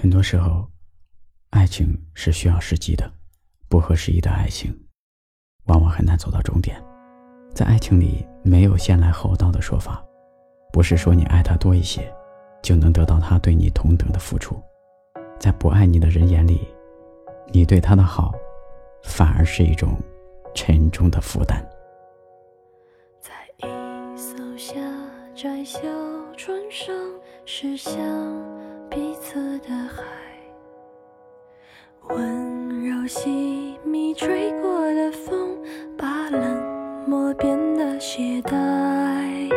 很多时候，爱情是需要时机的，不合时宜的爱情，往往很难走到终点。在爱情里，没有先来后到的说法，不是说你爱他多一些，就能得到他对你同等的付出。在不爱你的人眼里，你对他的好，反而是一种沉重的负担。在一艘狭窄小船上，驶向彼此的海，温柔细密吹过的风，把冷漠变得懈怠。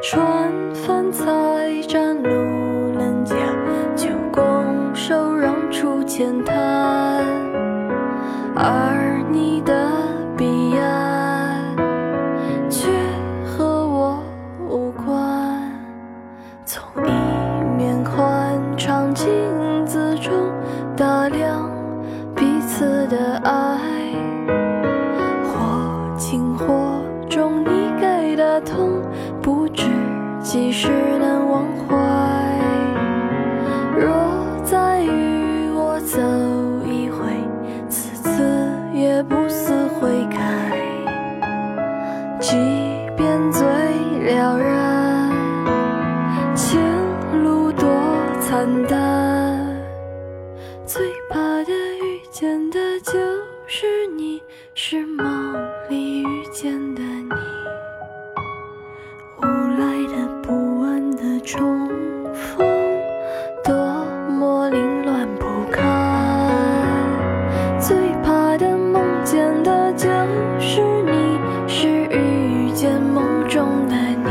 船帆才站路棱角，就拱手让出浅滩，而你的彼岸却和我无关。从几时难忘怀。若再与我走一回，此次也不思悔改。即便最了然，前路多惨淡，最怕的遇见的就是你，是梦中的你，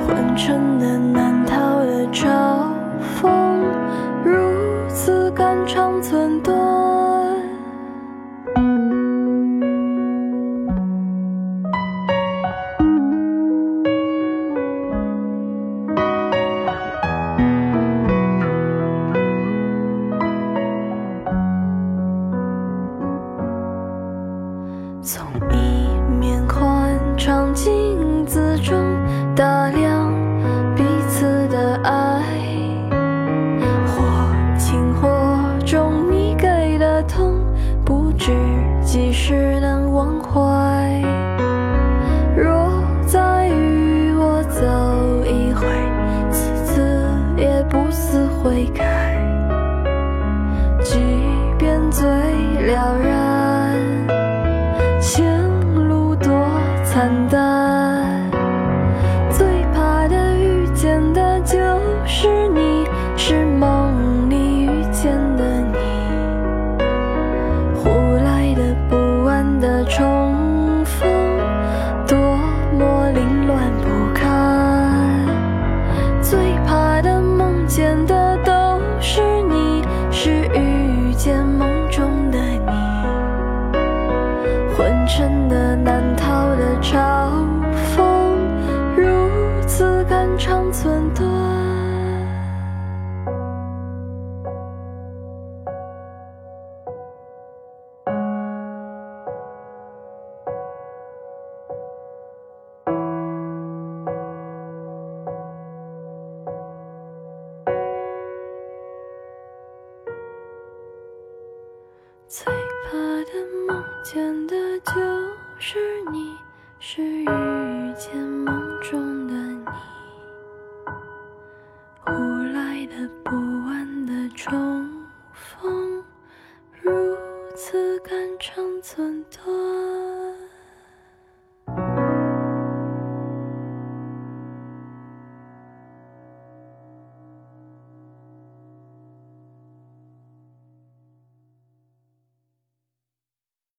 昏沉的难逃的嘲讽，如此肝肠寸断。只能忘怀。若再与我走一回，此次也不思悔改。即便最了然，前路多惨淡，寸断。最怕的梦见的就是你，是遇见梦中的你，半城寸断。